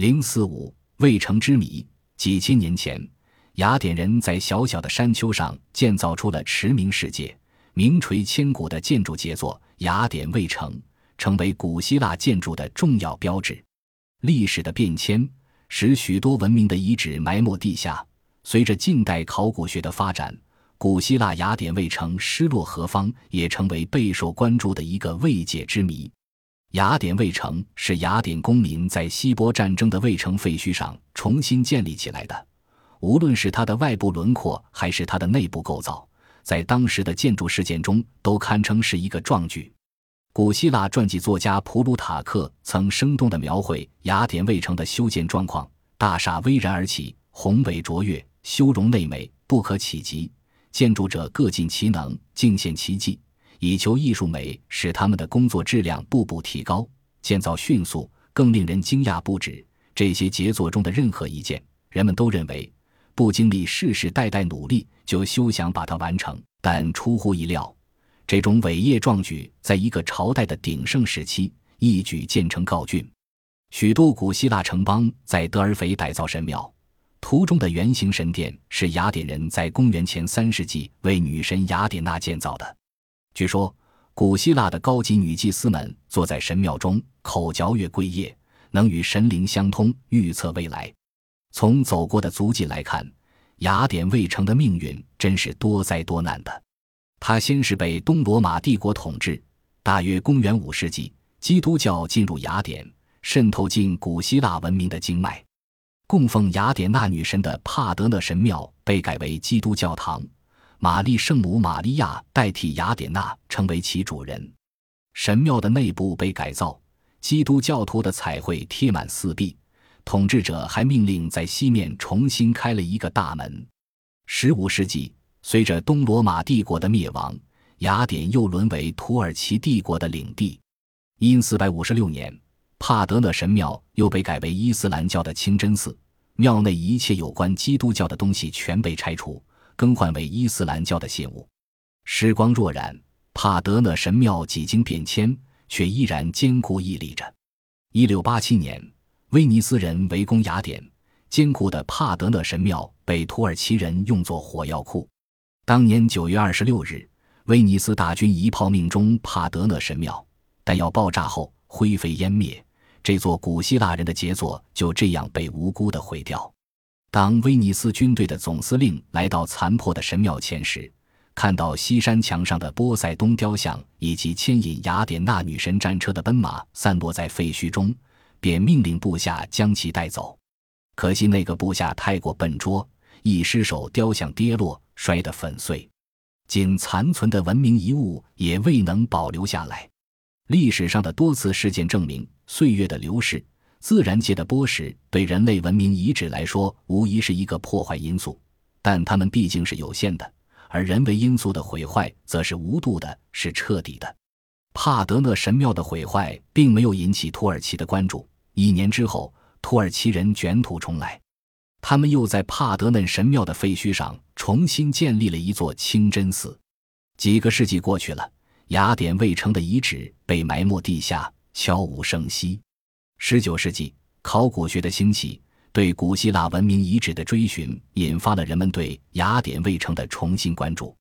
零四五渭城之谜。几千年前，雅典人在小小的山丘上建造出了驰名世界、名垂千古的建筑杰作——雅典卫城，成为古希腊建筑的重要标志。历史的变迁使许多文明的遗址埋没地下。随着近代考古学的发展，古希腊雅典卫城失落何方，也成为备受关注的一个未解之谜。雅典卫城是雅典公民在希波战争的卫城废墟上重新建立起来的。无论是它的外部轮廓，还是它的内部构造，在当时的建筑事件中都堪称是一个壮举。古希腊传记作家普鲁塔克曾生动地描绘雅典卫城的修建状况：大厦巍然而起，宏伟卓越，修容内美，不可企及。建筑者各尽其能，尽显奇迹。以求艺术美，使他们的工作质量步步提高，建造迅速，更令人惊讶不止。这些杰作中的任何一件，人们都认为不经历世世代代努力就休想把它完成。但出乎意料，这种伟业壮举在一个朝代的鼎盛时期一举建成告竣。许多古希腊城邦在德尔斐改造神庙，图中的圆形神殿是雅典人在公元前三世纪为女神雅典娜建造的。据说，古希腊的高级女祭司们坐在神庙中，口嚼月桂叶，能与神灵相通，预测未来。从走过的足迹来看，雅典卫城的命运真是多灾多难的。它先是被东罗马帝国统治，大约公元五世纪，基督教进入雅典，渗透进古希腊文明的经脉。供奉雅典娜女神的帕德勒神庙被改为基督教堂。玛丽圣母玛利亚代替雅典娜成为其主人，神庙的内部被改造，基督教徒的彩绘贴满四壁。统治者还命令在西面重新开了一个大门。十五世纪，随着东罗马帝国的灭亡，雅典又沦为土耳其帝国的领地。因四百五十六年，帕德勒神庙又被改为伊斯兰教的清真寺，庙内一切有关基督教的东西全被拆除。更换为伊斯兰教的信物。时光若然，帕德勒神庙几经变迁，却依然坚固屹立着。一六八七年，威尼斯人围攻雅典，坚固的帕德勒神庙被土耳其人用作火药库。当年九月二十六日，威尼斯大军一炮命中帕德勒神庙，弹药爆炸后灰飞烟灭，这座古希腊人的杰作就这样被无辜的毁掉。当威尼斯军队的总司令来到残破的神庙前时，看到西山墙上的波塞冬雕像以及牵引雅典娜女神战车的奔马散落在废墟中，便命令部下将其带走。可惜那个部下太过笨拙，一失手，雕像跌落，摔得粉碎，仅残存的文明遗物也未能保留下来。历史上的多次事件证明，岁月的流逝。自然界的剥蚀对人类文明遗址来说无疑是一个破坏因素，但它们毕竟是有限的，而人为因素的毁坏则是无度的，是彻底的。帕德讷神庙的毁坏并没有引起土耳其的关注。一年之后，土耳其人卷土重来，他们又在帕德嫩神庙的废墟上重新建立了一座清真寺。几个世纪过去了，雅典卫城的遗址被埋没地下，悄无声息。十九世纪，考古学的兴起，对古希腊文明遗址的追寻，引发了人们对雅典卫城的重新关注。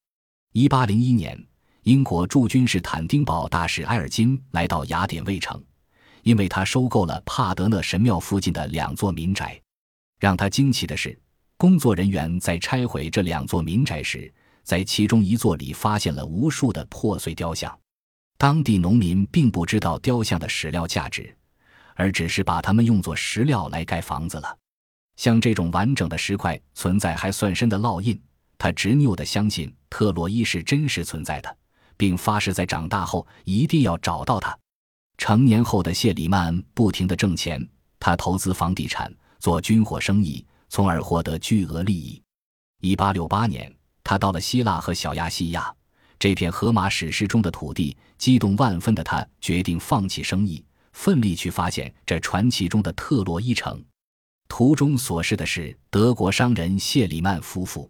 一八零一年，英国驻军事坦丁堡大使埃尔金来到雅典卫城，因为他收购了帕德勒神庙附近的两座民宅。让他惊奇的是，工作人员在拆毁这两座民宅时，在其中一座里发现了无数的破碎雕像。当地农民并不知道雕像的史料价值。而只是把它们用作石料来盖房子了。像这种完整的石块存在还算深的烙印，他执拗地相信特洛伊是真实存在的，并发誓在长大后一定要找到它。成年后的谢里曼不停地挣钱，他投资房地产，做军火生意，从而获得巨额利益。1868年，他到了希腊和小亚细亚这片荷马史诗中的土地，激动万分的他决定放弃生意。奋力去发现这传奇中的特洛伊城。图中所示的是德国商人谢里曼夫妇。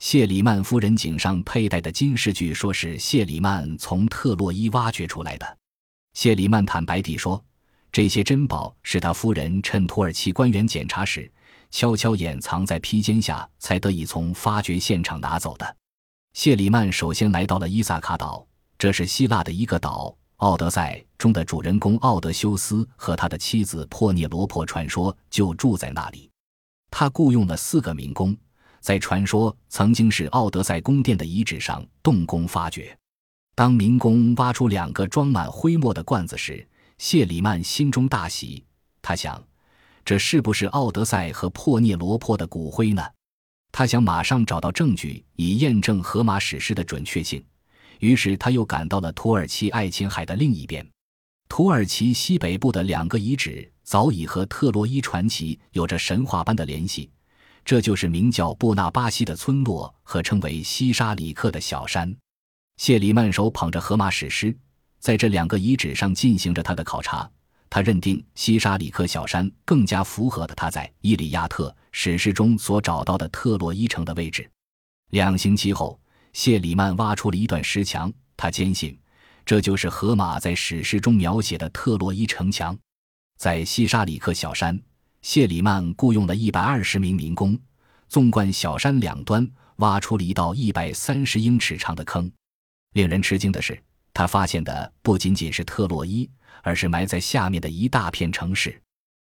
谢里曼夫人颈上佩戴的金饰，据说是谢里曼从特洛伊挖掘出来的。谢里曼坦白地说：“这些珍宝是他夫人趁土耳其官员检查时，悄悄掩藏在披肩下，才得以从发掘现场拿走的。谢里曼首先来到了伊萨卡岛，这是希腊的一个岛。《奥德赛》中的主人公奥德修斯和他的妻子珀涅罗珀传说就住在那里。他雇佣了四个民工，在传说曾经是奥德赛宫殿的遗址上动工发掘。当民工挖出两个装满灰墨的罐子时，谢里曼心中大喜。他想，这是不是奥德赛和珀涅罗珀的骨灰呢？他想马上找到证据，以验证荷马史诗的准确性。于是他又赶到了土耳其爱琴海的另一边，土耳其西北部的两个遗址早已和特洛伊传奇有着神话般的联系，这就是名叫布纳巴西的村落和称为西沙里克的小山。谢里曼手捧着荷马史诗，在这两个遗址上进行着他的考察。他认定西沙里克小山更加符合的他在《伊利亚特》史诗中所找到的特洛伊城的位置。两星期后。谢里曼挖出了一段石墙，他坚信这就是荷马在史诗中描写的特洛伊城墙。在西沙里克小山，谢里曼雇佣了一百二十名民工，纵贯小山两端挖出了一道一百三十英尺长的坑。令人吃惊的是，他发现的不仅仅是特洛伊，而是埋在下面的一大片城市，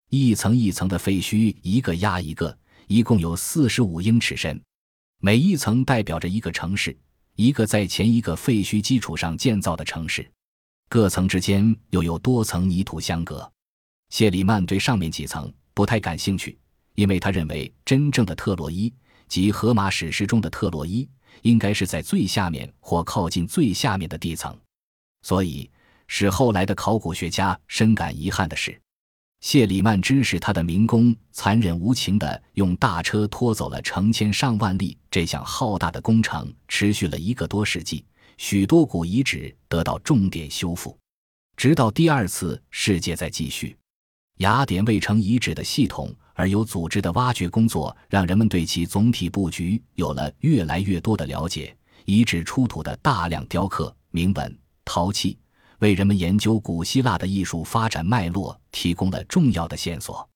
一层一层的废墟，一个压一个，一共有四十五英尺深。每一层代表着一个城市，一个在前一个废墟基础上建造的城市，各层之间又有多层泥土相隔。谢里曼对上面几层不太感兴趣，因为他认为真正的特洛伊及荷马史诗中的特洛伊应该是在最下面或靠近最下面的地层，所以使后来的考古学家深感遗憾的是。谢里曼支使他的民工残忍无情地用大车拖走了成千上万粒。这项浩大的工程持续了一个多世纪，许多古遗址得到重点修复，直到第二次世界在继续。雅典卫城遗址的系统而有组织的挖掘工作，让人们对其总体布局有了越来越多的了解。遗址出土的大量雕刻、铭文、陶器。为人们研究古希腊的艺术发展脉络提供了重要的线索。